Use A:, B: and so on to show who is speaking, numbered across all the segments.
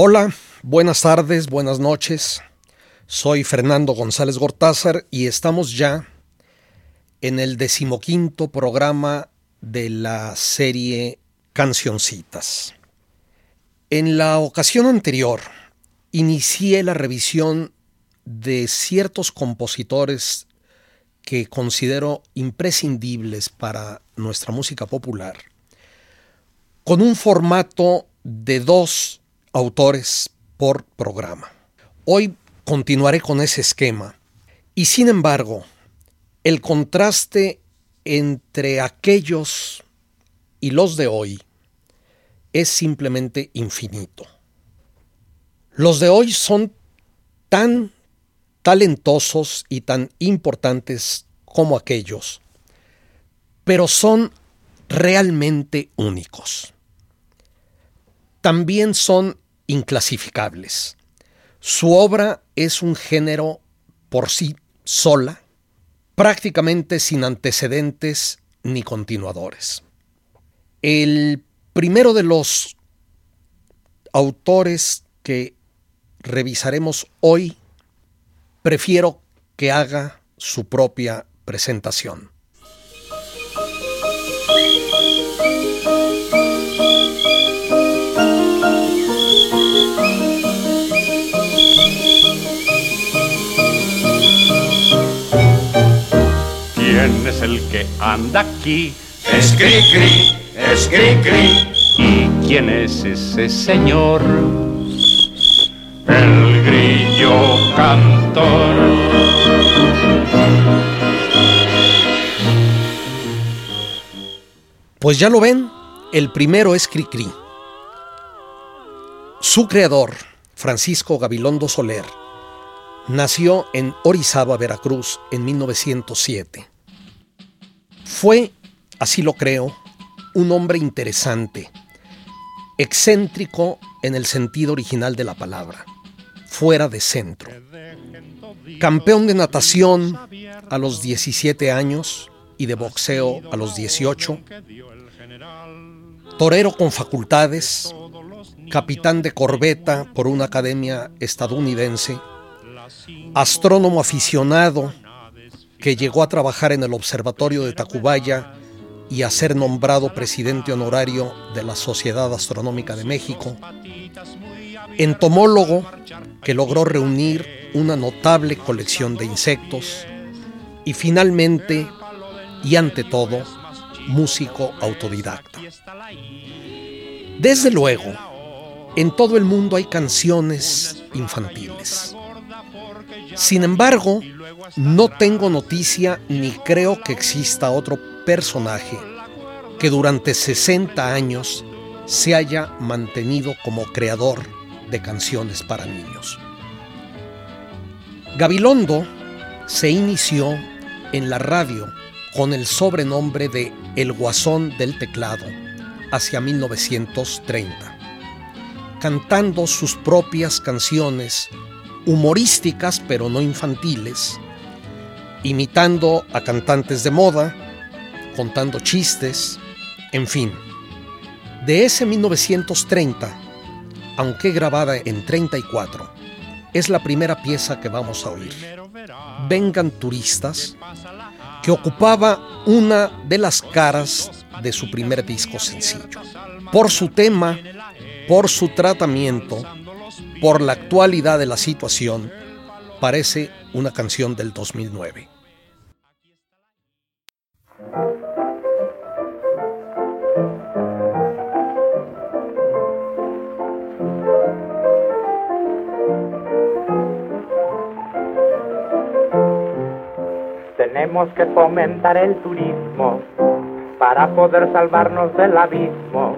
A: Hola, buenas tardes, buenas noches. Soy Fernando González Gortázar y estamos ya en el decimoquinto programa de la serie Cancioncitas. En la ocasión anterior inicié la revisión de ciertos compositores que considero imprescindibles para nuestra música popular, con un formato de dos autores por programa. Hoy continuaré con ese esquema y sin embargo, el contraste entre aquellos y los de hoy es simplemente infinito. Los de hoy son tan talentosos y tan importantes como aquellos, pero son realmente únicos. También son inclasificables. Su obra es un género por sí sola, prácticamente sin antecedentes ni continuadores. El primero de los autores que revisaremos hoy, prefiero que haga su propia presentación.
B: Es el que anda aquí?
C: Es cri cri, es cri cri.
B: ¿Y quién es ese señor? El grillo cantor.
A: Pues ya lo ven, el primero es Cricri. Su creador, Francisco Gabilondo Soler, nació en Orizaba, Veracruz, en 1907. Fue, así lo creo, un hombre interesante, excéntrico en el sentido original de la palabra, fuera de centro. Campeón de natación a los 17 años y de boxeo a los 18. Torero con facultades, capitán de corbeta por una academia estadounidense, astrónomo aficionado que llegó a trabajar en el Observatorio de Tacubaya y a ser nombrado presidente honorario de la Sociedad Astronómica de México, entomólogo que logró reunir una notable colección de insectos y finalmente, y ante todo, músico autodidacta. Desde luego, en todo el mundo hay canciones infantiles. Sin embargo, no tengo noticia ni creo que exista otro personaje que durante 60 años se haya mantenido como creador de canciones para niños. Gabilondo se inició en la radio con el sobrenombre de El Guasón del Teclado hacia 1930, cantando sus propias canciones humorísticas pero no infantiles, imitando a cantantes de moda, contando chistes, en fin. De ese 1930, aunque grabada en 34, es la primera pieza que vamos a oír. Vengan turistas, que ocupaba una de las caras de su primer disco sencillo. Por su tema, por su tratamiento, por la actualidad de la situación, parece una canción del 2009.
D: Tenemos que fomentar el turismo para poder salvarnos del abismo.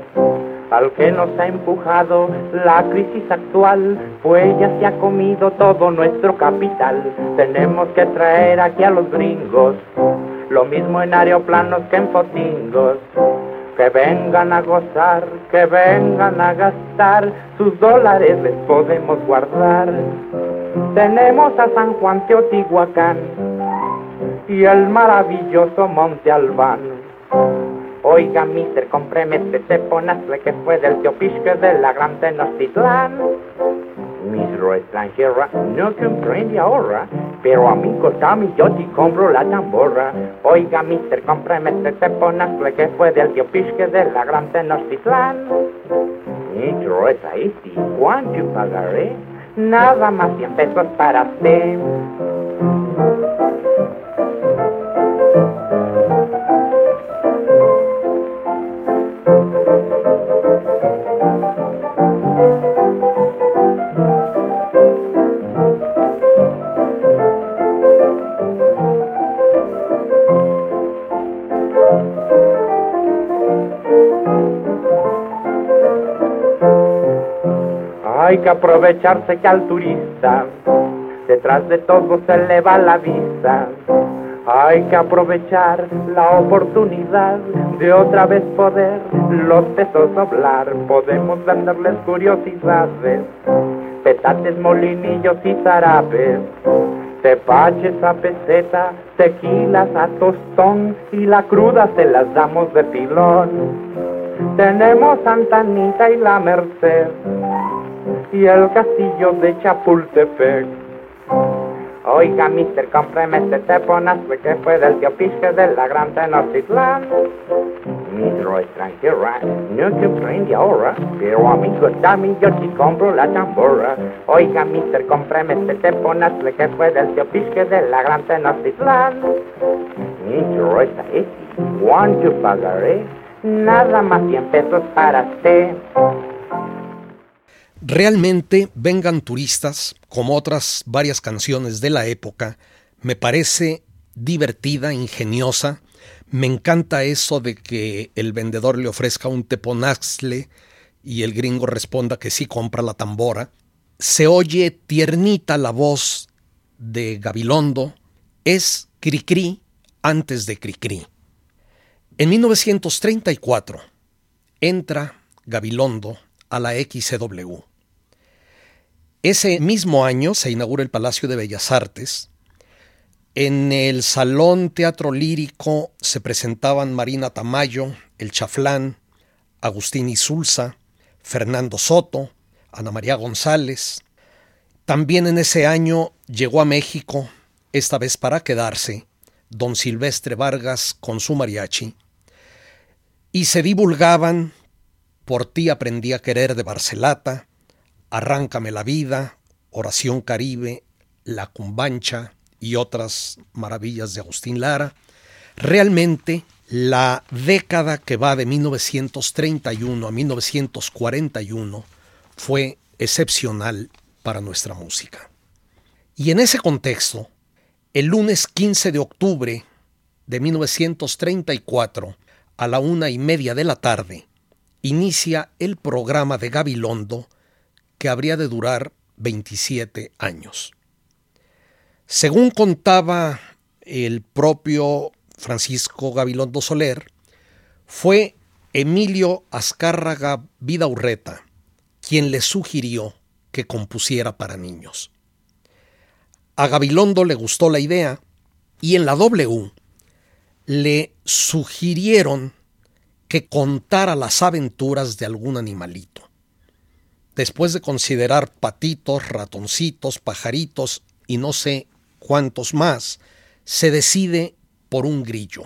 D: Al que nos ha empujado la crisis actual, pues ya se ha comido todo nuestro capital. Tenemos que traer aquí a los gringos, lo mismo en aeroplanos que en fotingos. Que vengan a gozar, que vengan a gastar, sus dólares les podemos guardar. Tenemos a San Juan Teotihuacán y el maravilloso Monte Albán. Oiga, mister, cómpreme este teponazle que fue del tío Pisque de la gran Tenochtitlán. Misro extranjera, no comprende ahora, pero amigo Tommy, yo te compro la tambora. Oiga, mister, cómpreme este teponazle que fue del tío Pisque de la gran Tenochtitlán. Misro ahí, ¿cuánto pagaré? Nada más 100 pesos para usted. Hay que aprovecharse que al turista detrás de todo se le va la vista. Hay que aprovechar la oportunidad de otra vez poder los pesos doblar. Podemos venderles curiosidades, petates, molinillos y zarapes. Tepaches a peseta, tequilas a tostón y la cruda se las damos de pilón. Tenemos Santa Anita y la Merced y el castillo de Chapultepec. Oiga, mister, cómpreme este teponazle que fue del tío Pisque de la gran Tenochtitlán. Misro extranjera, no comprende ahora, pero amigo Tommy, yo sí compro la tambora. Oiga, mister, cómpreme este teponazle que fue del tío Pisque de la gran Tenochtitlán. Misro es ahí, ¿cuánto pagaré? Nada más 100 pesos para usted.
A: Realmente Vengan Turistas, como otras varias canciones de la época, me parece divertida, ingeniosa. Me encanta eso de que el vendedor le ofrezca un teponazle y el gringo responda que sí compra la tambora. Se oye tiernita la voz de Gabilondo. Es Cricri antes de Cricri. En 1934 entra Gabilondo a la XCW. Ese mismo año se inaugura el Palacio de Bellas Artes. En el Salón Teatro Lírico se presentaban Marina Tamayo, El Chaflán, Agustín Isulza, Fernando Soto, Ana María González. También en ese año llegó a México, esta vez para quedarse, don Silvestre Vargas con su mariachi. Y se divulgaban Por ti aprendí a querer de Barcelata, Arráncame la vida, Oración Caribe, La Cumbancha y otras maravillas de Agustín Lara. Realmente la década que va de 1931 a 1941 fue excepcional para nuestra música. Y en ese contexto, el lunes 15 de octubre de 1934, a la una y media de la tarde, inicia el programa de Gabilondo que habría de durar 27 años. Según contaba el propio Francisco Gabilondo Soler, fue Emilio Azcárraga Vidaurreta quien le sugirió que compusiera para niños. A Gabilondo le gustó la idea y en la W le sugirieron que contara las aventuras de algún animalito después de considerar patitos, ratoncitos, pajaritos y no sé cuántos más, se decide por un grillo.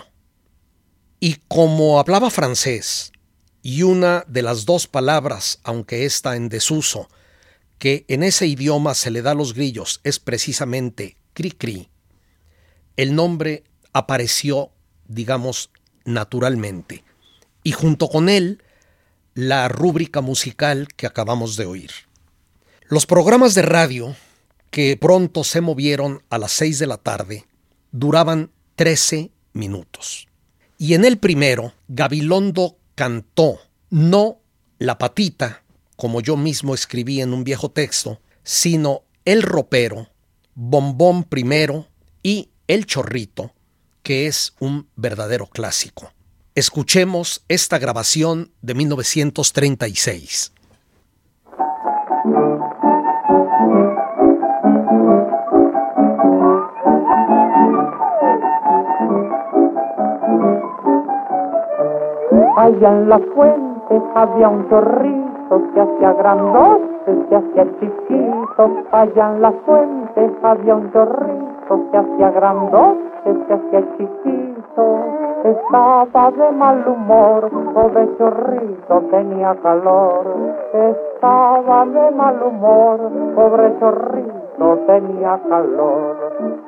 A: Y como hablaba francés, y una de las dos palabras, aunque está en desuso, que en ese idioma se le da a los grillos es precisamente cri-cri, el nombre apareció, digamos, naturalmente. Y junto con él la rúbrica musical que acabamos de oír. Los programas de radio, que pronto se movieron a las 6 de la tarde, duraban 13 minutos. Y en el primero, Gabilondo cantó no la patita, como yo mismo escribí en un viejo texto, sino el ropero, bombón primero y el chorrito, que es un verdadero clásico. Escuchemos esta grabación de 1936.
E: Allá en la fuente había un chorrito que hacía grandote, se hacía chiquito. Allá en la fuente había un chorrito que hacía grandote, se hacía chiquito. Estaba de mal humor, pobre chorrito tenía calor. Estaba de mal humor, pobre chorrito tenía calor.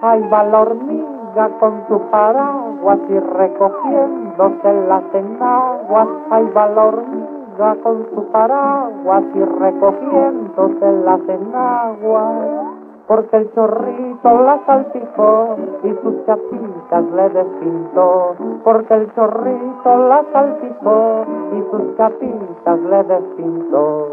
E: Ay, va con su paraguas y recogiéndose las enaguas. Ay, va con su paraguas y recogiéndose las enaguas porque el chorrito la salpicó y sus chapitas le despintó, porque el chorrito la salpicó y sus chapitas le despintó.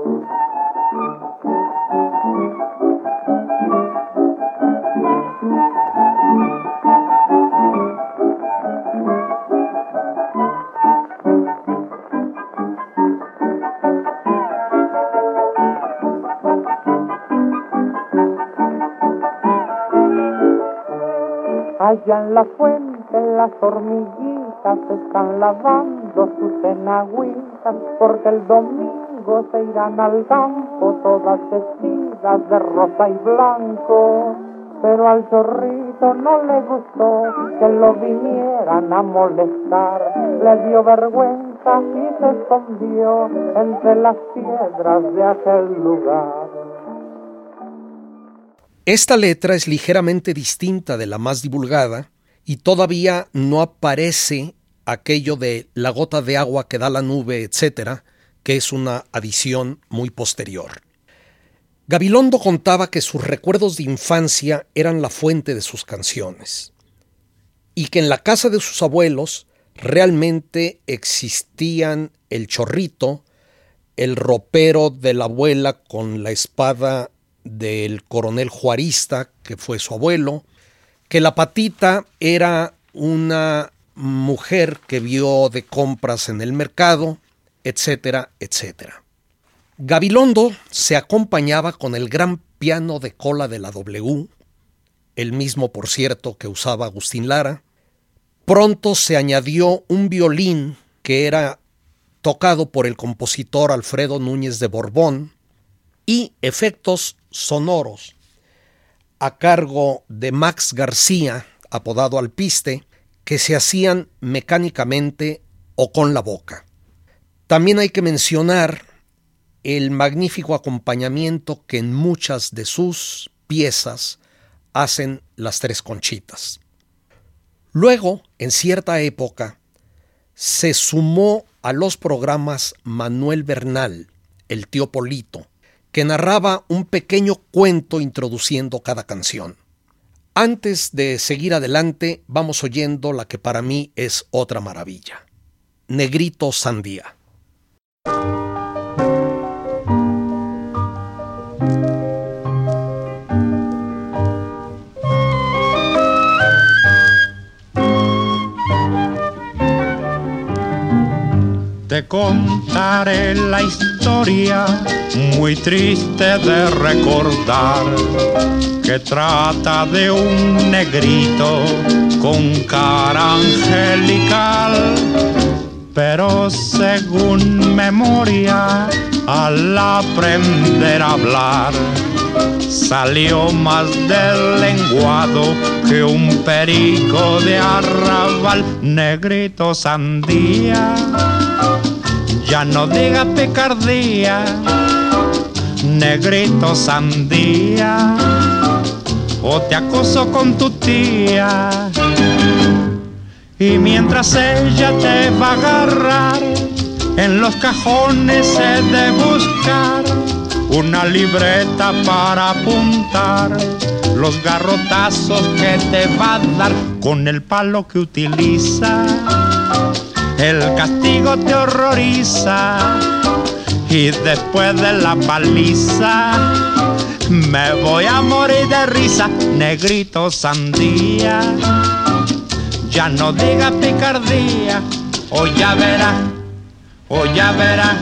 E: Allá en la fuente las hormiguitas están lavando sus enagüitas porque el domingo se irán al campo todas vestidas de rosa y blanco. Pero al zorrito no le gustó que lo vinieran a molestar. Le dio vergüenza y se escondió entre las piedras de aquel lugar.
A: Esta letra es ligeramente distinta de la más divulgada y todavía no aparece aquello de la gota de agua que da la nube, etcétera, que es una adición muy posterior. Gabilondo contaba que sus recuerdos de infancia eran la fuente de sus canciones y que en la casa de sus abuelos realmente existían el chorrito, el ropero de la abuela con la espada del coronel juarista, que fue su abuelo, que la patita era una mujer que vio de compras en el mercado, etcétera, etcétera. Gabilondo se acompañaba con el gran piano de cola de la W, el mismo por cierto que usaba Agustín Lara. Pronto se añadió un violín que era tocado por el compositor Alfredo Núñez de Borbón y efectos sonoros a cargo de Max García, apodado Alpiste, que se hacían mecánicamente o con la boca. También hay que mencionar el magnífico acompañamiento que en muchas de sus piezas hacen las tres conchitas. Luego, en cierta época, se sumó a los programas Manuel Bernal, el tío Polito, que narraba un pequeño cuento introduciendo cada canción. Antes de seguir adelante, vamos oyendo la que para mí es otra maravilla. Negrito Sandía.
B: Contaré la historia muy triste de recordar que trata de un negrito con cara angelical. Pero según memoria, al aprender a hablar, salió más del lenguado que un perico de arrabal, negrito sandía ya no diga picardía, negrito sandía, o te acoso con tu tía. Y mientras ella te va a agarrar, en los cajones he de buscar una libreta para apuntar los garrotazos que te va a dar con el palo que utiliza el castigo te horroriza y después de la paliza me voy a morir de risa, negrito sandía. Ya no diga picardía, o ya verá, o ya verá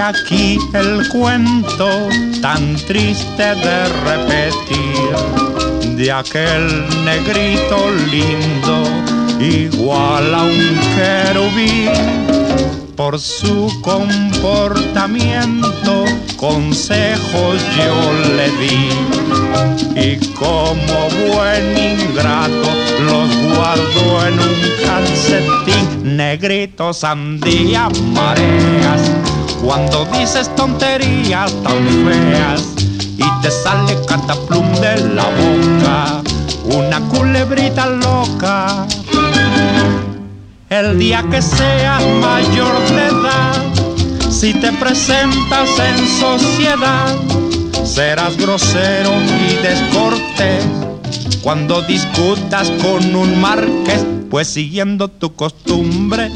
B: aquí el cuento tan triste de repetir de aquel negrito lindo, igual a un querubín. Por su comportamiento consejos yo le di y como buen ingrato los guardo en un calcetín negrito sandía mareas cuando dices tonterías tan feas y te sale cataplum de la boca una culebrita loca. El día que seas mayor de edad si te presentas en sociedad serás grosero y descortés. Cuando discutas con un marqués, pues siguiendo tu costumbre,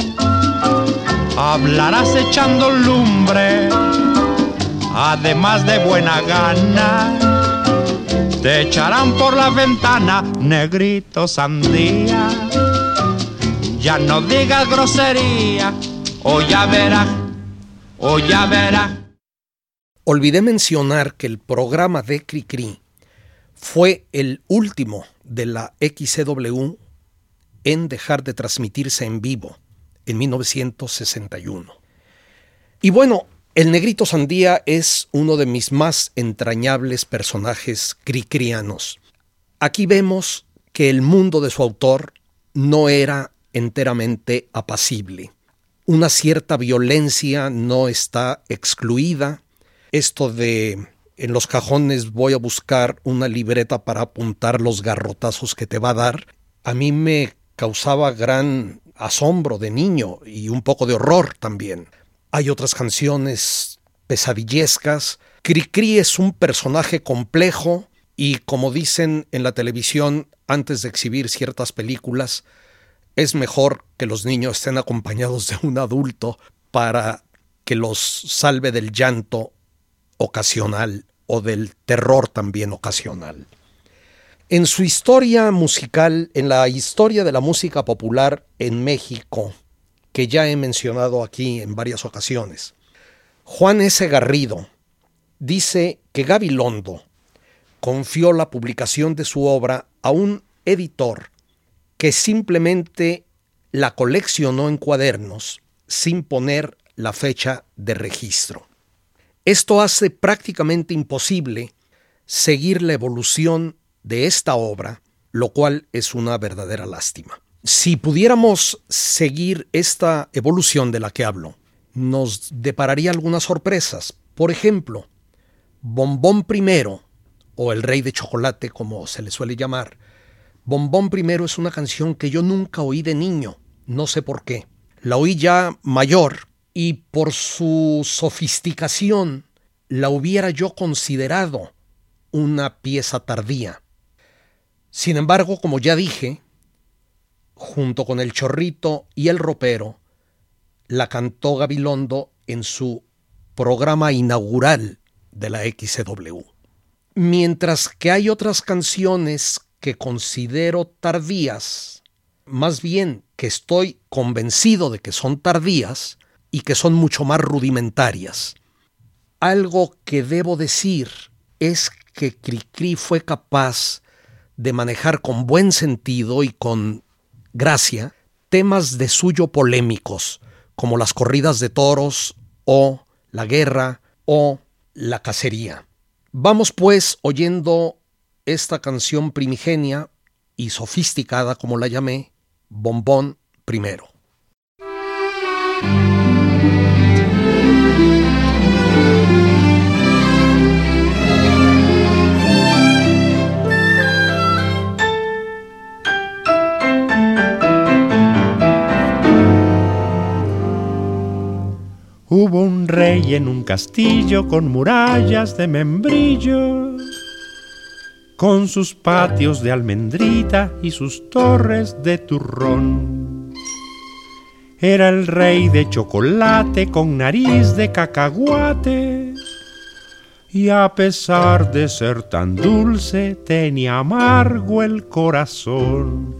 B: hablarás echando lumbre, además de buena gana, te echarán por la ventana, negrito sandía, ya no digas grosería, o ya verás, o ya verás.
A: Olvidé mencionar que el programa de Cricri fue el último de la XCW en dejar de transmitirse en vivo en 1961. Y bueno, el negrito Sandía es uno de mis más entrañables personajes cricrianos. Aquí vemos que el mundo de su autor no era enteramente apacible. Una cierta violencia no está excluida. Esto de en los cajones voy a buscar una libreta para apuntar los garrotazos que te va a dar, a mí me causaba gran asombro de niño y un poco de horror también. Hay otras canciones pesadillescas. Cricri es un personaje complejo y como dicen en la televisión antes de exhibir ciertas películas, es mejor que los niños estén acompañados de un adulto para que los salve del llanto ocasional o del terror también ocasional. En su historia musical, en la historia de la música popular en México, que ya he mencionado aquí en varias ocasiones, Juan S. Garrido dice que Gabilondo confió la publicación de su obra a un editor que simplemente la coleccionó en cuadernos sin poner la fecha de registro. Esto hace prácticamente imposible seguir la evolución de esta obra, lo cual es una verdadera lástima. Si pudiéramos seguir esta evolución de la que hablo, nos depararía algunas sorpresas. Por ejemplo, Bombón Primero, o El Rey de Chocolate, como se le suele llamar, Bombón Primero es una canción que yo nunca oí de niño, no sé por qué. La oí ya mayor, y por su sofisticación la hubiera yo considerado una pieza tardía. Sin embargo, como ya dije, junto con el chorrito y el ropero, la cantó Gabilondo en su programa inaugural de la XW. Mientras que hay otras canciones que considero tardías, más bien que estoy convencido de que son tardías, y que son mucho más rudimentarias. Algo que debo decir es que Cricri fue capaz de manejar con buen sentido y con gracia temas de suyo polémicos, como las corridas de toros o la guerra o la cacería. Vamos pues oyendo esta canción primigenia y sofisticada, como la llamé, Bombón primero.
B: Rey en un castillo con murallas de membrillo, con sus patios de almendrita y sus torres de turrón. Era el rey de chocolate con nariz de cacahuate y a pesar de ser tan dulce tenía amargo el corazón.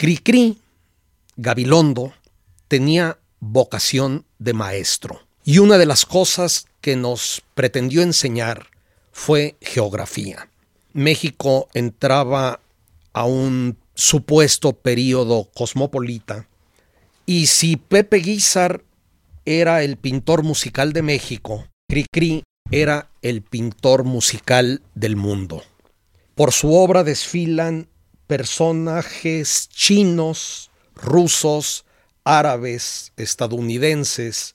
A: Cricri Gabilondo tenía vocación de maestro y una de las cosas que nos pretendió enseñar fue geografía. México entraba a un supuesto periodo cosmopolita y si Pepe Guizar era el pintor musical de México, Cricri era el pintor musical del mundo. Por su obra desfilan personajes chinos, rusos, árabes, estadounidenses,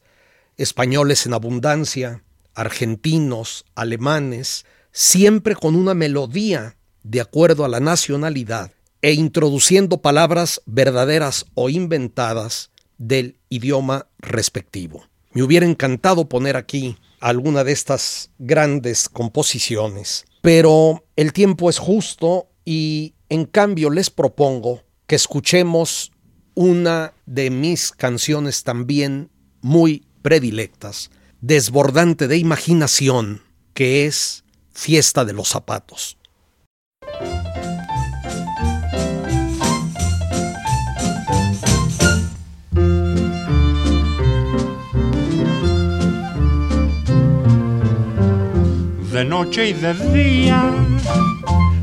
A: españoles en abundancia, argentinos, alemanes, siempre con una melodía de acuerdo a la nacionalidad e introduciendo palabras verdaderas o inventadas del idioma respectivo. Me hubiera encantado poner aquí alguna de estas grandes composiciones, pero el tiempo es justo y en cambio, les propongo que escuchemos una de mis canciones también muy predilectas, desbordante de imaginación, que es Fiesta de los Zapatos.
B: De noche y de día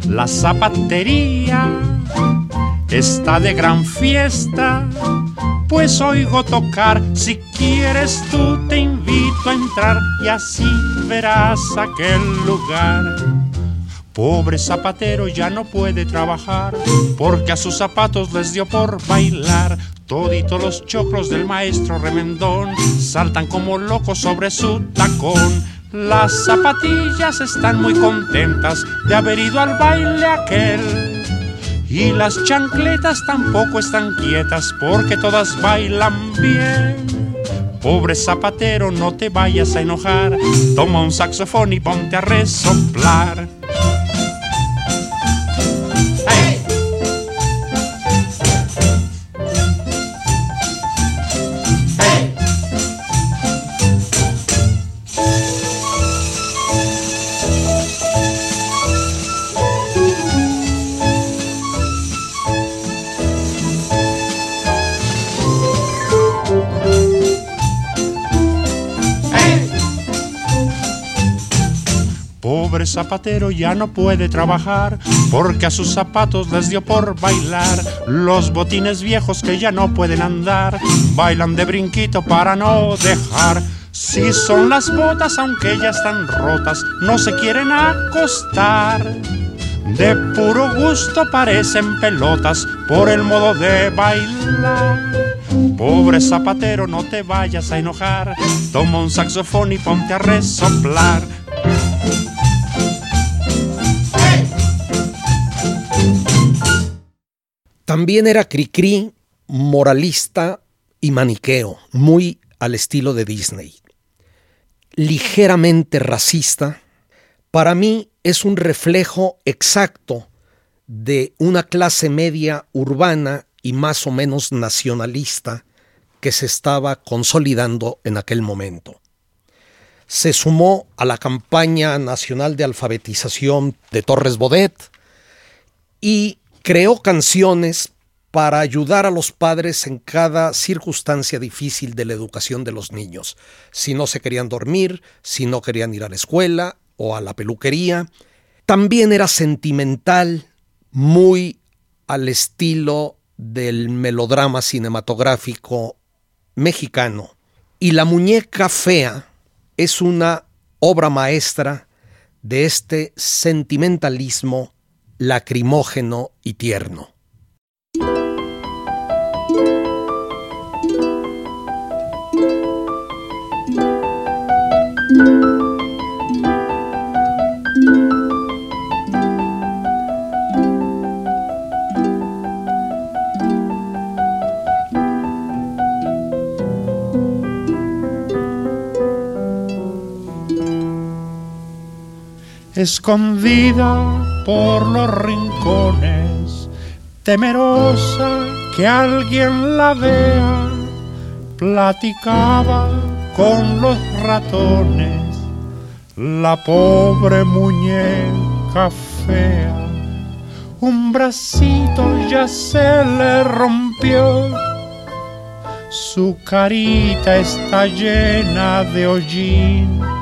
B: la zapatería está de gran fiesta pues oigo tocar. Si quieres tú te invito a entrar y así verás aquel lugar. Pobre zapatero ya no puede trabajar porque a sus zapatos les dio por bailar. Toditos los choclos del maestro remendón saltan como locos sobre su tacón. Las zapatillas están muy contentas de haber ido al baile aquel. Y las chancletas tampoco están quietas porque todas bailan bien. Pobre zapatero, no te vayas a enojar. Toma un saxofón y ponte a resoplar. Zapatero ya no puede trabajar porque a sus zapatos les dio por bailar. Los botines viejos que ya no pueden andar bailan de brinquito para no dejar. Si son las botas, aunque ya están rotas, no se quieren acostar. De puro gusto parecen pelotas por el modo de bailar. Pobre zapatero, no te vayas a enojar. Toma un saxofón y ponte a resoplar.
A: También era Cricri, moralista y maniqueo, muy al estilo de Disney. Ligeramente racista, para mí es un reflejo exacto de una clase media urbana y más o menos nacionalista que se estaba consolidando en aquel momento. Se sumó a la campaña nacional de alfabetización de Torres Bodet y creó canciones para ayudar a los padres en cada circunstancia difícil de la educación de los niños. Si no se querían dormir, si no querían ir a la escuela o a la peluquería. También era sentimental, muy al estilo del melodrama cinematográfico mexicano. Y La muñeca fea es una obra maestra de este sentimentalismo lacrimógeno y tierno.
B: escondida por los rincones, temerosa que alguien la vea, platicaba con los ratones, la pobre muñeca fea. Un bracito ya se le rompió, su carita está llena de hollín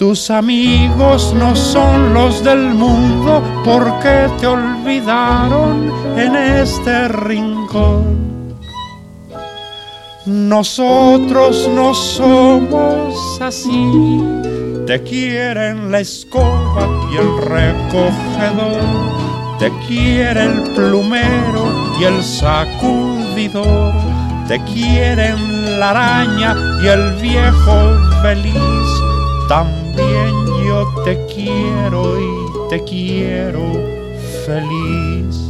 B: Tus amigos no son los del mundo porque te olvidaron en este rincón. Nosotros no somos así, te quieren la escoba y el recogedor, te quiere el plumero y el sacudidor, te quieren la araña y el viejo feliz también yo te quiero y te quiero feliz.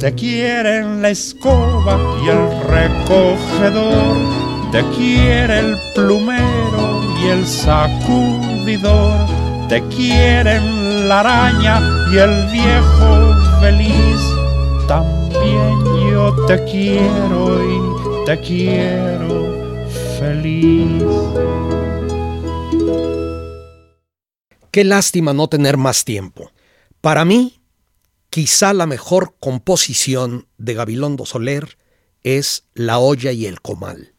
B: te quieren la escoba y el recogedor, te quiere el plumero y el sacudidor, te quieren la araña y el viejo feliz. También yo te quiero y te quiero feliz.
A: Qué lástima no tener más tiempo. Para mí, Quizá la mejor composición de Gabilondo Soler es La olla y el comal.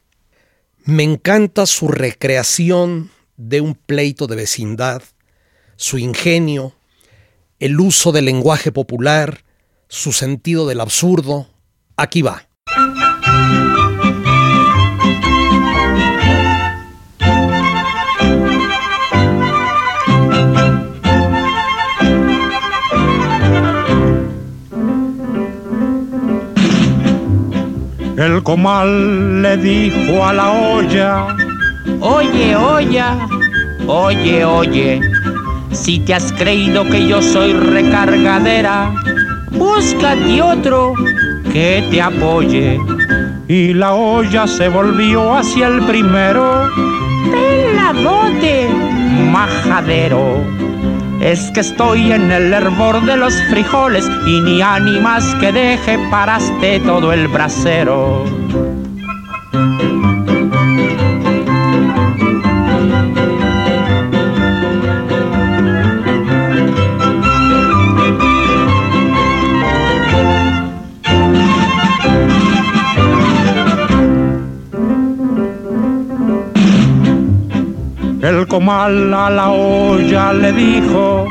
A: Me encanta su recreación de un pleito de vecindad, su ingenio, el uso del lenguaje popular, su sentido del absurdo. Aquí va.
B: El comal le dijo a la olla,
F: Oye, olla, oye, oye, si te has creído que yo soy recargadera, búscate otro que te apoye.
B: Y la olla se volvió hacia el primero,
F: peladote, majadero es que estoy en el hervor de los frijoles y ni ánimas que deje paraste todo el brasero.
B: Comal a la olla le dijo,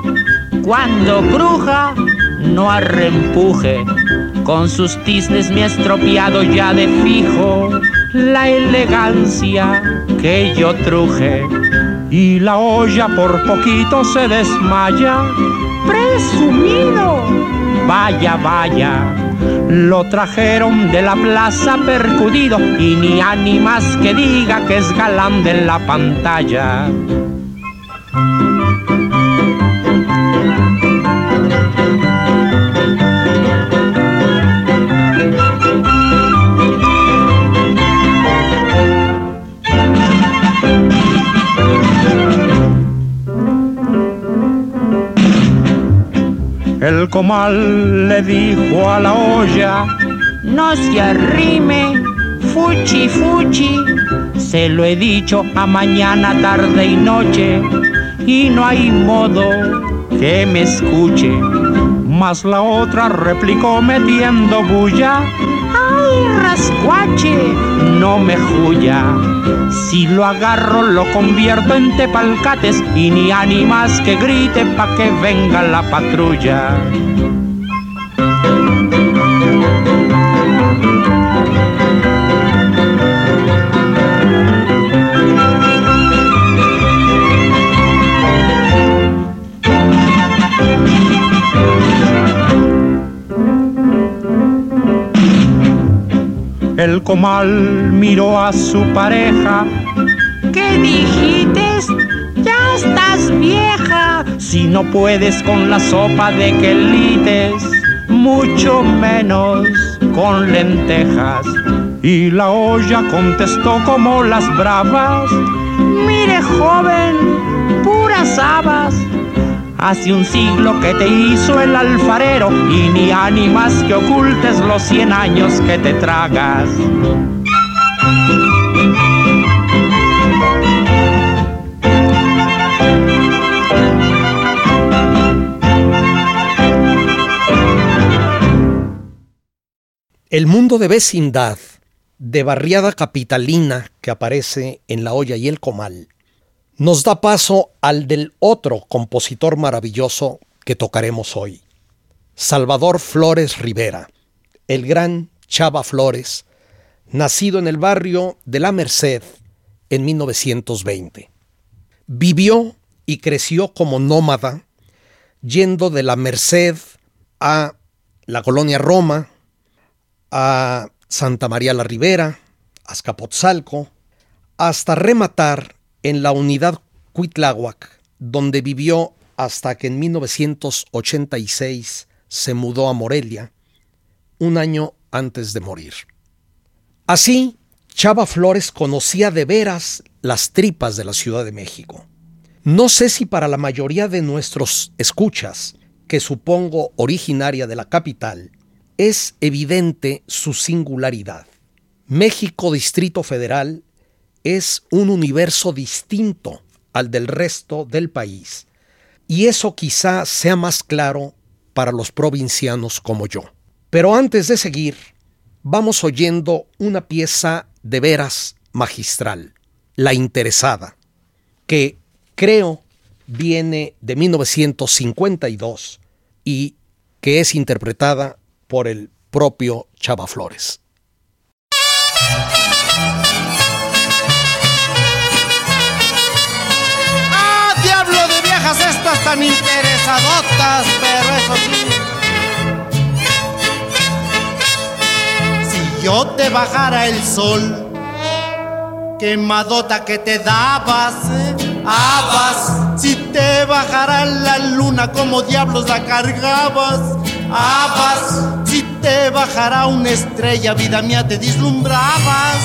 F: cuando cruja, no arrempuje, con sus tiznes me ha estropeado ya de fijo la elegancia que yo truje.
B: Y la olla por poquito se desmaya,
F: presumido,
B: vaya, vaya lo trajeron de la plaza percudido y ni ánimas que diga que es galán de la pantalla. Comal le dijo a la olla,
F: no se arrime, fuchi fuchi, se lo he dicho a mañana, tarde y noche, y no hay modo que me escuche.
B: Mas la otra replicó metiendo bulla,
F: ay rascuache, no me juya. Si lo agarro lo convierto en tepalcates y ni ánimas que grite pa' que venga la patrulla.
B: El comal miró a su pareja.
F: ¿Qué dijiste? Ya estás vieja.
B: Si no puedes con la sopa de quelites, mucho menos con lentejas. Y la olla contestó como las bravas.
F: Mire joven, Hace un siglo que te hizo el alfarero y ni ánimas que ocultes los cien años que te tragas.
A: El mundo de vecindad, de barriada capitalina que aparece en La olla y el comal, nos da paso al del otro compositor maravilloso que tocaremos hoy, Salvador Flores Rivera, el gran Chava Flores, nacido en el barrio de La Merced en 1920. Vivió y creció como nómada, yendo de La Merced a la colonia Roma, a Santa María la Ribera, a Azcapotzalco, hasta rematar en la unidad Cuitláhuac, donde vivió hasta que en 1986 se mudó a Morelia, un año antes de morir. Así, Chava Flores conocía de veras las tripas de la Ciudad de México. No sé si para la mayoría de nuestros escuchas, que supongo originaria de la capital, es evidente su singularidad. México Distrito Federal es un universo distinto al del resto del país, y eso quizá sea más claro para los provincianos como yo. Pero antes de seguir, vamos oyendo una pieza de veras magistral, La Interesada, que creo viene de 1952 y que es interpretada por el propio Chava Flores.
G: Tan interesadotas! Pero eso sí. Si yo te bajara el sol, quemadota que te dabas, ¿eh? habas. Si te bajara la luna, como diablos la cargabas, habas. Si te bajara una estrella, vida mía, te dislumbrabas.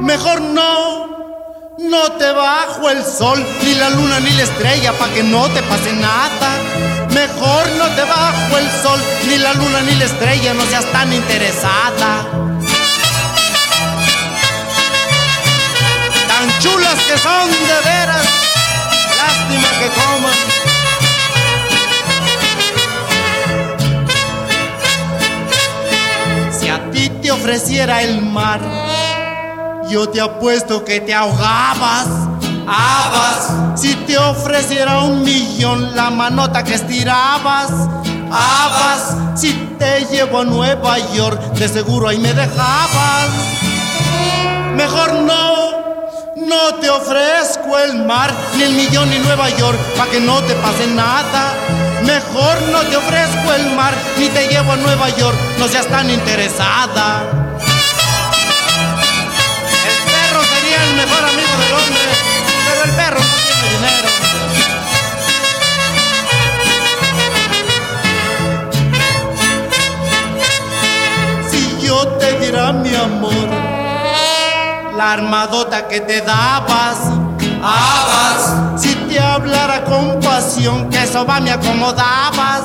G: Mejor no, no te bajo el sol, ni la luna, ni la estrella, pa' que no te pase nada. Mejor no te bajo el sol, ni la luna, ni la estrella, no seas tan interesada. Tan chulas que son de veras, lástima que coman. Si a ti te ofreciera el mar, yo te apuesto que te ahogabas. Habas, si te ofreciera un millón la manota que estirabas. Habas, si te llevo a Nueva York, de seguro ahí me dejabas. Mejor no, no te ofrezco el mar, ni el millón ni Nueva York, pa' que no te pase nada. Mejor no te ofrezco el mar, ni te llevo a Nueva York, no seas tan interesada. Si yo te diera mi amor, la armadota que te dabas, habas. Si te hablara con pasión, que eso va me acomodabas,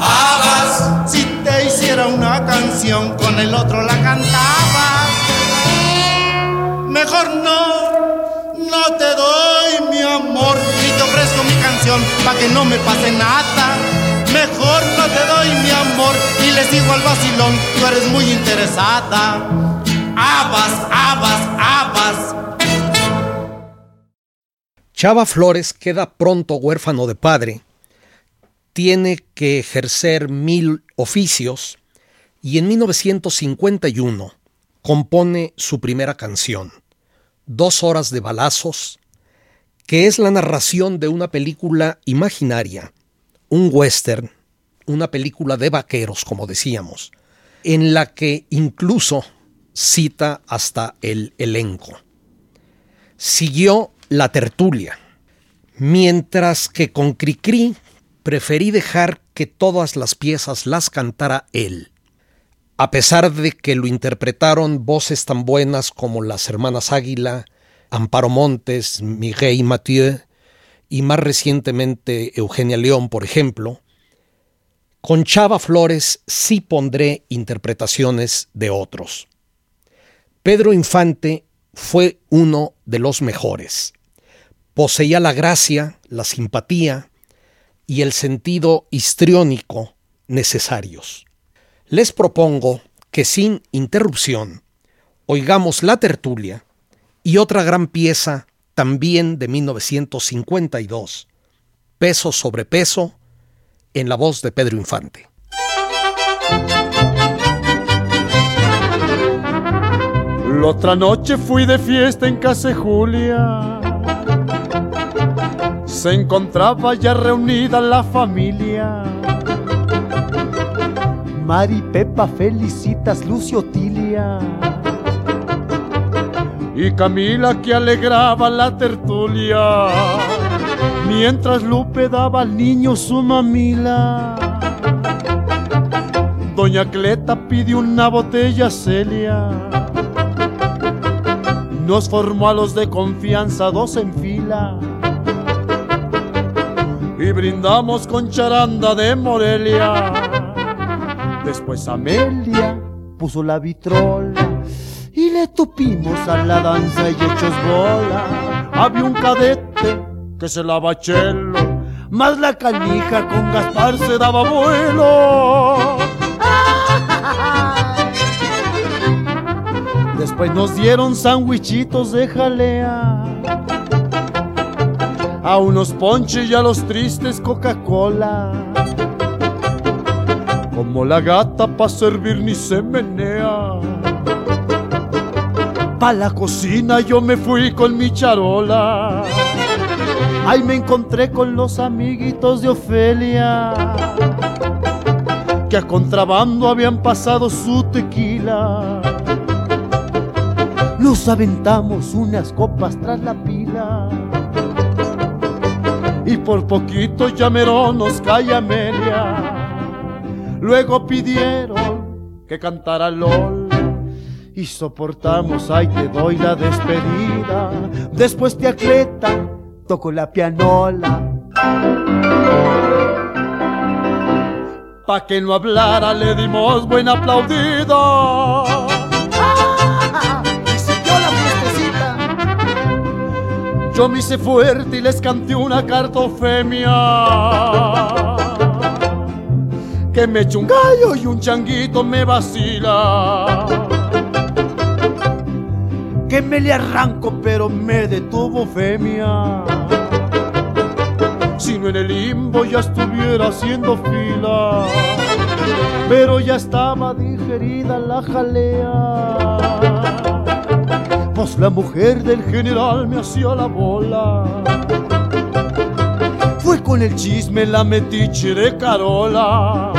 G: habas. Si te hiciera una canción, con el otro la cantabas. Mejor no, no te doy amor, ni te ofrezco mi canción, pa' que no me pase nada. Mejor no te doy mi amor, y les digo al vacilón, tú eres muy interesada. Habas, habas, habas.
A: Chava Flores queda pronto huérfano de padre, tiene que ejercer mil oficios y en 1951 compone su primera canción, Dos horas de balazos, que es la narración de una película imaginaria, un western, una película de vaqueros, como decíamos, en la que incluso cita hasta el elenco. Siguió la tertulia, mientras que con Cricri preferí dejar que todas las piezas las cantara él, a pesar de que lo interpretaron voces tan buenas como las hermanas Águila, Amparo Montes, Miguel Mathieu y más recientemente Eugenia León, por ejemplo, con Chava Flores sí pondré interpretaciones de otros. Pedro Infante fue uno de los mejores. Poseía la gracia, la simpatía y el sentido histriónico necesarios. Les propongo que sin interrupción oigamos la tertulia y otra gran pieza también de 1952, Peso sobre Peso, en la voz de Pedro Infante.
H: La otra noche fui de fiesta en casa Julia. Se encontraba ya reunida la familia. Mari, Pepa, felicitas, Lucio, Tilia. Y Camila que alegraba la tertulia. Mientras Lupe daba al niño su mamila. Doña Cleta pidió una botella Celia. Nos formó a los de confianza dos en fila. Y brindamos con charanda de Morelia. Después Amelia puso la vitrola y le tupimos a la danza y hechos bola. Había un cadete que se lava chelo, más la canija con Gaspar se daba vuelo. Después nos dieron sandwichitos de jalea. A unos ponches y a los tristes Coca-Cola. Como la gata pa' servir ni se menea. Pa' la cocina yo me fui con mi charola. Ahí me encontré con los amiguitos de Ofelia. Que a contrabando habían pasado su tequila. Nos aventamos unas copas tras la pila. Y por poquito llamerón nos cae Amelia. Luego pidieron que cantara LOL y soportamos, ay te doy la despedida. Después te acleta, toco la pianola. Pa' que no hablara le dimos buen aplaudido. Y siguió la fiestecita. Yo me hice fuerte y les canté una cartofemia que me eche un gallo y un changuito me vacila. Que me le arranco pero me detuvo femia. Si no en el limbo ya estuviera haciendo fila. Pero ya estaba digerida la jalea. Pues la mujer del general me hacía la bola. Fue con el chisme la metiche de Carola.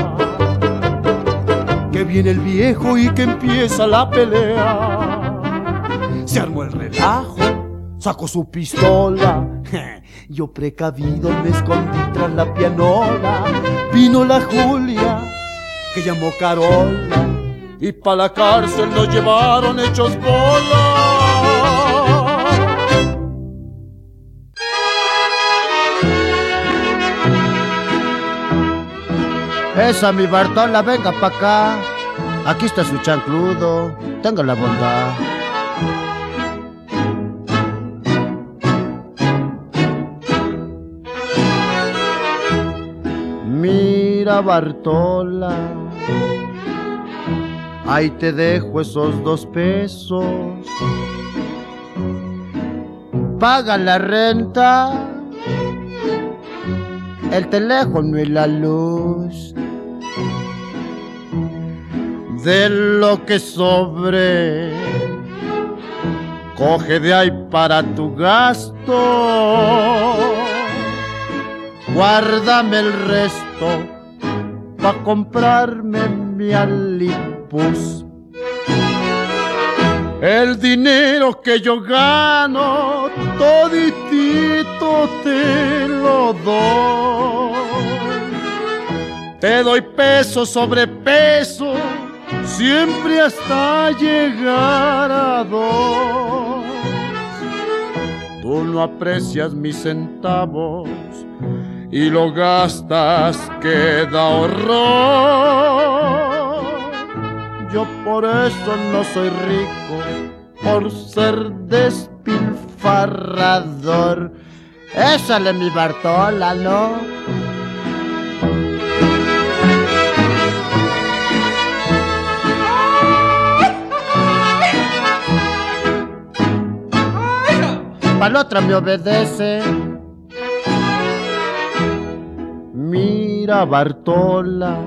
H: Que viene el viejo y que empieza la pelea. Se armó el relajo, sacó su pistola. Yo precavido me escondí tras la pianola. Vino la Julia, que llamó Carola. Y pa' la cárcel nos llevaron hechos bola.
I: Esa mi Bartola, venga pa' acá. Aquí está su chancludo. Tenga la bondad. Bartola. Ahí te dejo esos dos pesos. Paga la renta, el teléfono y la luz. De lo que sobre, coge de ahí para tu gasto. Guárdame el resto pa' comprarme mi alipus. El dinero que yo gano, toditito te lo doy. Te doy peso sobre peso, siempre hasta llegar a dos. Tú no aprecias mis centavos y lo gastas que da horror. Yo por eso no soy rico, por ser despilfarrador. Ésale mi Bartola, ¿no? Para otra me obedece. Mira Bartola,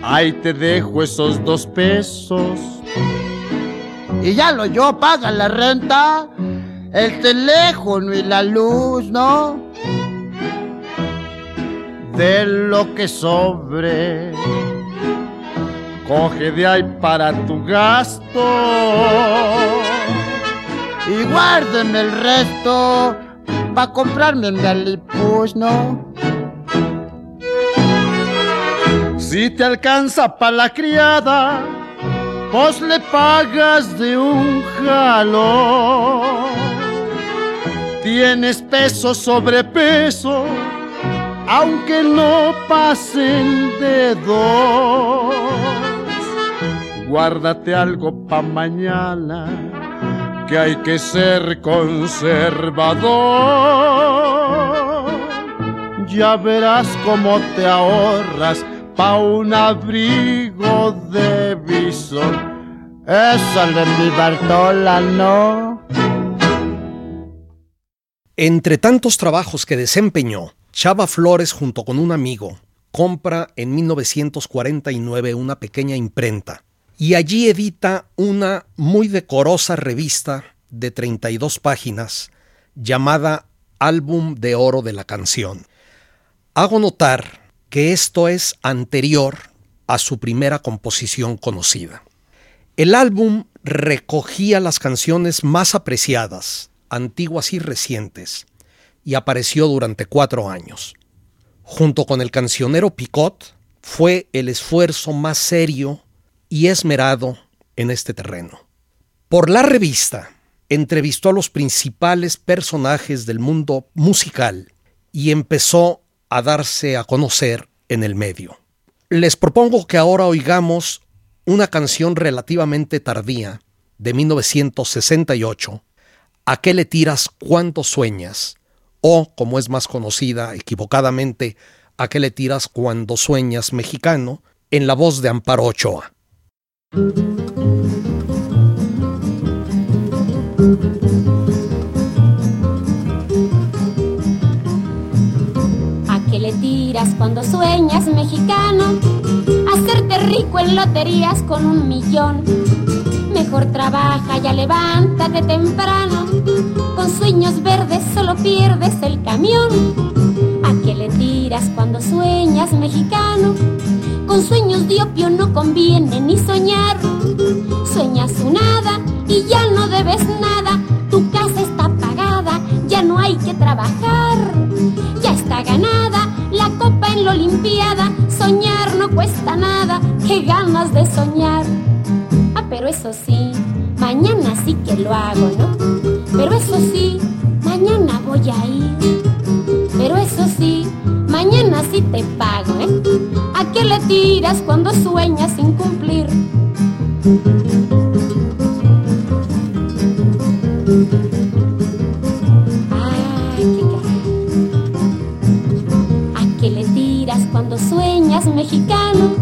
I: ahí te dejo esos dos pesos. Y ya lo yo paga la renta, el teléfono y la luz, ¿no? De lo que sobre, coge de ahí para tu gasto y guárdeme el resto para comprarme mi alipus, ¿no? Si te alcanza para la criada, vos le pagas de un jalón. Tienes peso sobre peso, aunque no pasen de dos. Guárdate algo pa' mañana, que hay que ser conservador. Ya verás cómo te ahorras pa' un abrigo de visor. Esa de mi Bartola, ¿no?
A: Entre tantos trabajos que desempeñó, Chava Flores junto con un amigo compra en 1949 una pequeña imprenta y allí edita una muy decorosa revista de 32 páginas llamada Álbum de Oro de la Canción. Hago notar que esto es anterior a su primera composición conocida. El álbum recogía las canciones más apreciadas, antiguas y recientes, y apareció durante cuatro años. Junto con el cancionero Picot, fue el esfuerzo más serio y esmerado en este terreno. Por la revista, entrevistó a los principales personajes del mundo musical y empezó a darse a conocer en el medio. Les propongo que ahora oigamos una canción relativamente tardía de 1968, ¿A qué le tiras cuánto sueñas? O, como es más conocida equivocadamente, ¿A qué le tiras cuando sueñas mexicano? en la voz de Amparo Ochoa.
J: Cuando sueñas mexicano? Hacerte rico en loterías con un millón. Mejor trabaja, ya levántate temprano. Con sueños verdes solo pierdes el camión. ¿A qué le tiras cuando sueñas mexicano? Con sueños de opio no conviene ni soñar. Sueñas un nada y ya no debes nada. Tu casa está pagada, ya no hay que trabajar. Ya está ganada la copa en la Olimpiada. Soñar no cuesta nada, qué ganas de soñar. Ah, pero eso sí, mañana sí que lo hago, ¿no? Pero eso sí, mañana voy a ir. Pero eso sí, mañana sí te pago, ¿eh? ¿A qué le tiras cuando sueñas sin cumplir? Cuando sueñas mexicano?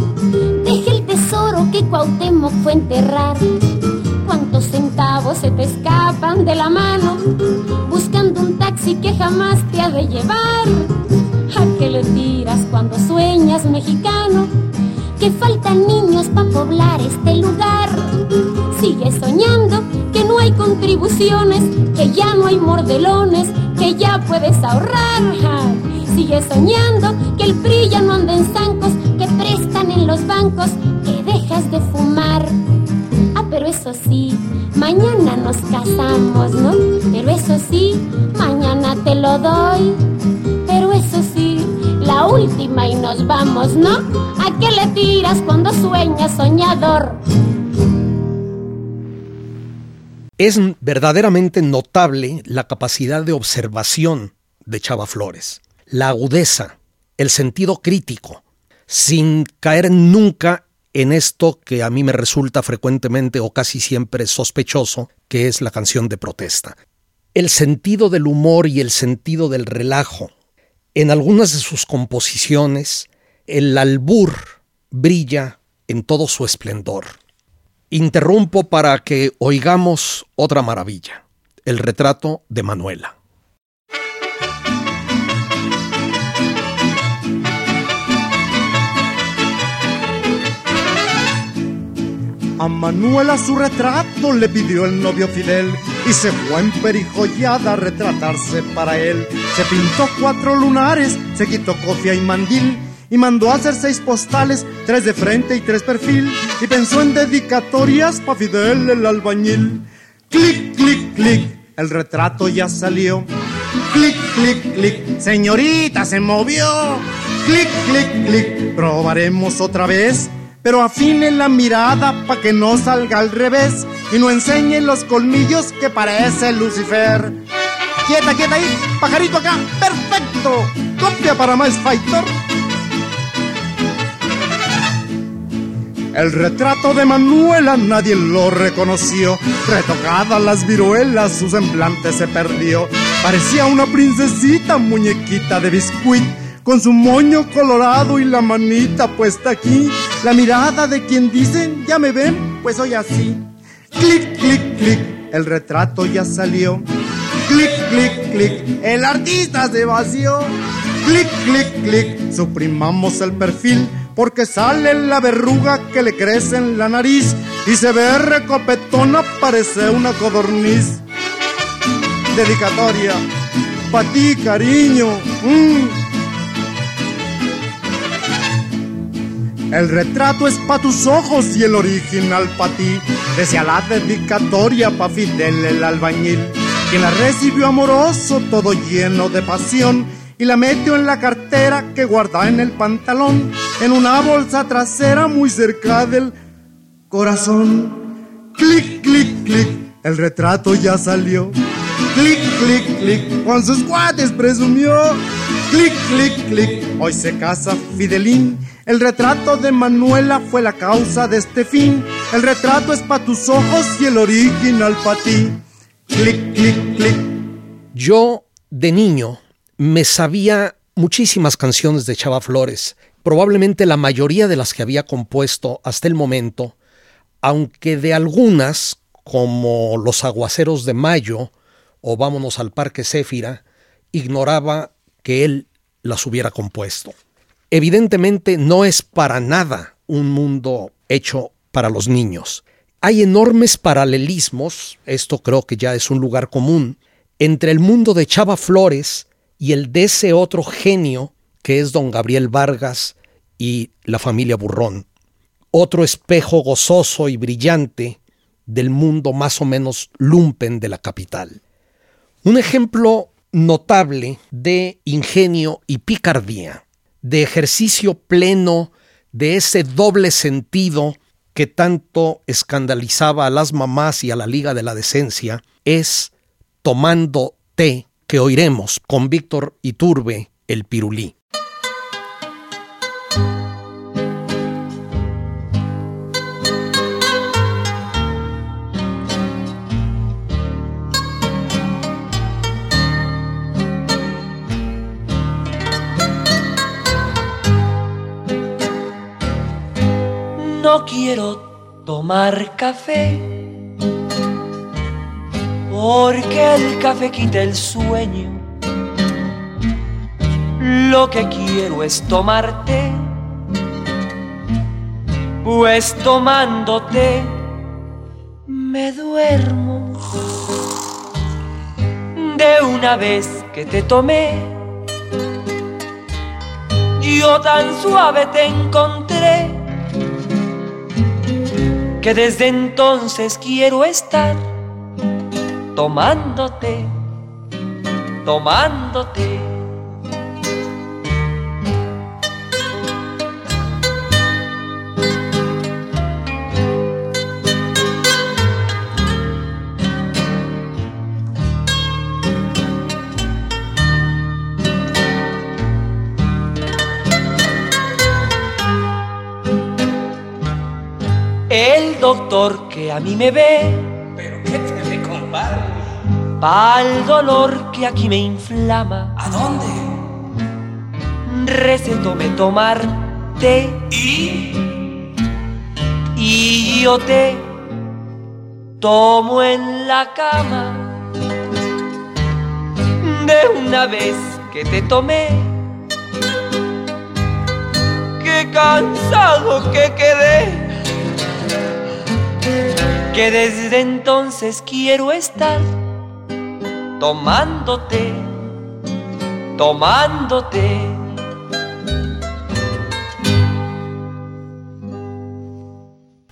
J: Deja el tesoro que Cuauhtémoc fue enterrar. ¿Cuántos centavos se te escapan de la mano? Buscando un taxi que jamás te ha de llevar. ¿A qué le tiras cuando sueñas mexicano? Que faltan niños para poblar este lugar. Sigue soñando que no hay contribuciones, que ya no hay mordelones, que ya puedes ahorrar. Sigue soñando que el PRI ya no anda en zancos, que prestan en los bancos, que dejas de fumar. Ah, pero eso sí, mañana nos casamos, ¿no? Pero eso sí, mañana te lo doy. Pero eso sí, la última y nos vamos, ¿no? ¿A qué le tiras cuando sueñas soñador?
A: Es verdaderamente notable la capacidad de observación de Chava Flores, la agudeza, el sentido crítico, sin caer nunca en esto que a mí me resulta frecuentemente o casi siempre sospechoso, que es la canción de protesta. El sentido del humor y el sentido del relajo. En algunas de sus composiciones, el albur brilla en todo su esplendor. Interrumpo para que oigamos otra maravilla, el retrato de Manuela.
G: A Manuela su retrato le pidió el novio Fidel y se fue en perijollada a retratarse para él. Se pintó cuatro lunares, se quitó cofia y mandil y mandó a hacer seis postales, tres de frente y tres perfil y pensó en dedicatorias pa' Fidel el albañil. Clic, clic, clic, el retrato ya salió. Clic, clic, clic, señorita se movió. Clic, clic, clic, probaremos otra vez pero afine la mirada pa' que no salga al revés y no enseñe los colmillos que parece Lucifer. Quieta, quieta ahí, pajarito acá, perfecto. Copia para más Fighter. El retrato de Manuela nadie lo reconoció. Retocadas las viruelas, su semblante se perdió. Parecía una princesita, muñequita de biscuit con su moño colorado y la manita puesta aquí, la mirada de quien dicen, ya me ven, pues soy así. Clic, clic, clic, el retrato ya salió. Clic, clic, clic, el artista se vació. Clic, clic, clic, suprimamos el perfil porque sale la verruga que le crece en la nariz y se ve recopetona, parece una codorniz. Dedicatoria, pa' ti, cariño. Mm. El retrato es pa' tus ojos y el original pa' ti. Decía la dedicatoria pa' Fidel el albañil, quien la recibió amoroso, todo lleno de pasión, y la metió en la cartera que guarda en el pantalón, en una bolsa trasera muy cerca del corazón. Clic, clic, clic, el retrato ya salió. Clic, clic, clic, con sus guantes presumió. Clic, clic, clic, hoy se casa Fidelín el retrato de Manuela fue la causa de este fin. El retrato es para tus ojos y el original para ti. Clic, clic, clic.
A: Yo, de niño, me sabía muchísimas canciones de Chava Flores, probablemente la mayoría de las que había compuesto hasta el momento, aunque de algunas, como Los Aguaceros de Mayo o Vámonos al Parque Céfira, ignoraba que él las hubiera compuesto. Evidentemente no es para nada un mundo hecho para los niños. Hay enormes paralelismos, esto creo que ya es un lugar común, entre el mundo de Chava Flores y el de ese otro genio que es don Gabriel Vargas y la familia Burrón. Otro espejo gozoso y brillante del mundo más o menos lumpen de la capital. Un ejemplo notable de ingenio y picardía de ejercicio pleno de ese doble sentido que tanto escandalizaba a las mamás y a la Liga de la Decencia es Tomando té que oiremos con Víctor Iturbe, el pirulí.
K: No quiero tomar café, porque el café quita el sueño. Lo que quiero es tomarte, pues tomándote me duermo. De una vez que te tomé, yo tan suave te encontré que desde entonces quiero estar tomándote, tomándote. Doctor que a mí me ve.
L: ¿Pero qué te ve, compadre?
K: Pa' el dolor que aquí me inflama.
L: ¿A dónde?
K: Recetó me tomar té.
L: ¿Y?
K: Y yo te tomo en la cama. De una vez que te tomé. Qué cansado que quedé que desde entonces quiero estar tomándote, tomándote.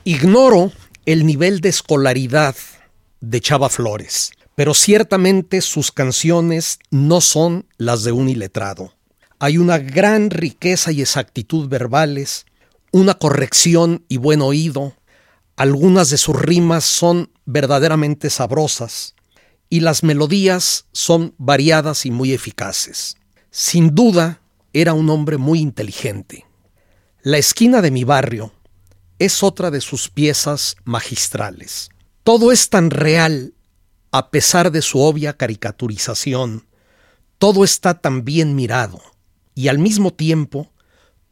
A: Ignoro el nivel de escolaridad de Chava Flores, pero ciertamente sus canciones no son las de un iletrado. Hay una gran riqueza y exactitud verbales, una corrección y buen oído, algunas de sus rimas son verdaderamente sabrosas y las melodías son variadas y muy eficaces. Sin duda, era un hombre muy inteligente. La esquina de mi barrio es otra de sus piezas magistrales. Todo es tan real a pesar de su obvia caricaturización. Todo está tan bien mirado y al mismo tiempo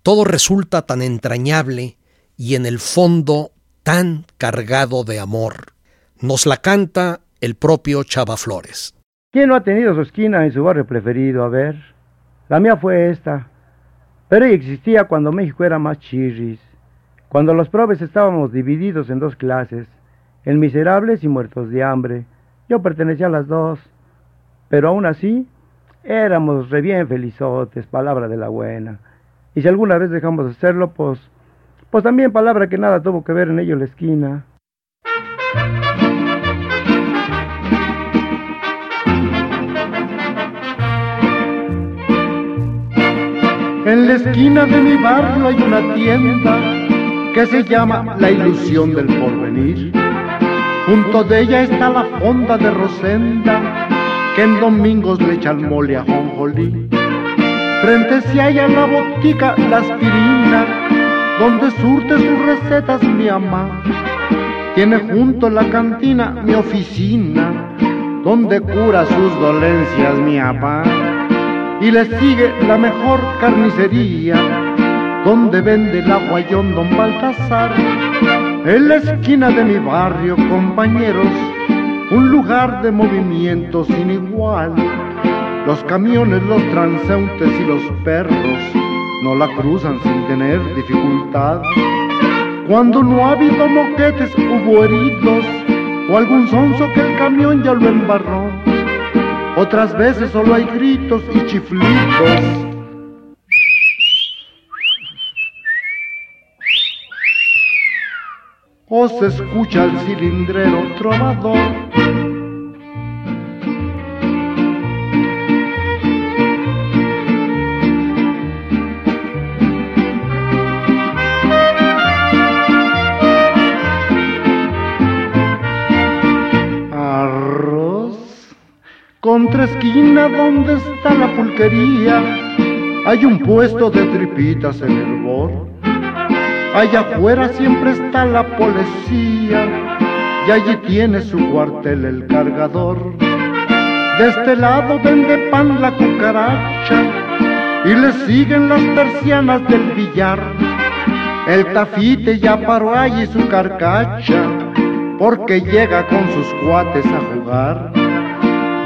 A: todo resulta tan entrañable y en el fondo tan cargado de amor. Nos la canta el propio Chava Flores.
M: ¿Quién no ha tenido su esquina en su barrio preferido? A ver, la mía fue esta. Pero existía cuando México era más chirris, cuando los probes estábamos divididos en dos clases, en miserables y muertos de hambre. Yo pertenecía a las dos, pero aún así éramos re bien felizotes, palabra de la buena. Y si alguna vez dejamos de hacerlo, pues pues también palabra que nada tuvo que ver en ello la esquina.
N: En la esquina de mi barrio hay una tienda que se llama La Ilusión del Porvenir. Junto de ella está la fonda de Rosenda, que en domingos le echa mole a jonjolí. Frente si hay a la botica la aspirina, donde surte sus recetas mi mamá. Tiene junto la cantina mi oficina, donde cura sus dolencias mi papá. Y le sigue la mejor carnicería, donde vende el aguayón don Baltasar. En la esquina de mi barrio, compañeros, un lugar de movimiento sin igual. Los camiones, los transeúntes y los perros no la cruzan sin tener dificultad. Cuando no ha habido moquetes, hubo heridos o algún sonso que el camión ya lo embarró. Otras veces solo hay gritos y chiflitos. O se escucha el cilindrero trovador Contra esquina donde está la pulquería, hay un puesto de tripitas en el bor. Allá afuera siempre está la policía y allí tiene su cuartel el cargador. De este lado vende pan la cucaracha y le siguen las persianas del billar. El tafite ya paró allí su carcacha porque llega con sus cuates a jugar.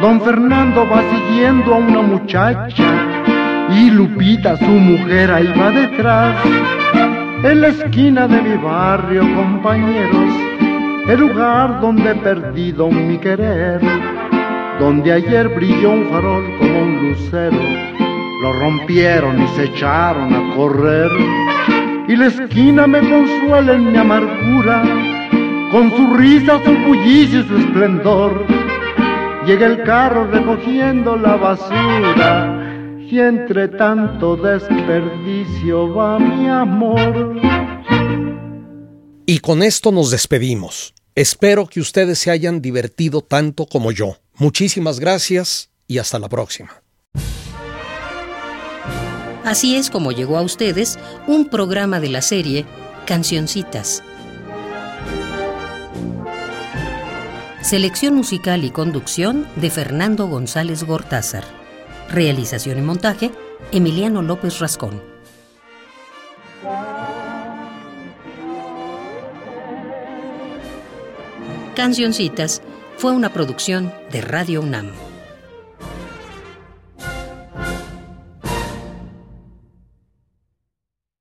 N: Don Fernando va siguiendo a una muchacha y Lupita, su mujer, ahí va detrás. En la esquina de mi barrio, compañeros, el lugar donde he perdido mi querer, donde ayer brilló un farol como un lucero, lo rompieron y se echaron a correr. Y la esquina me consuela en mi amargura, con su risa, su bullicio y su esplendor llega el carro recogiendo la basura y entre tanto desperdicio va mi amor.
A: Y con esto nos despedimos. Espero que ustedes se hayan divertido tanto como yo. Muchísimas gracias y hasta la próxima.
O: Así es como llegó a ustedes un programa de la serie Cancioncitas Selección musical y conducción de Fernando González Gortázar. Realización y montaje, Emiliano López Rascón. Cancioncitas fue una producción de Radio UNAM.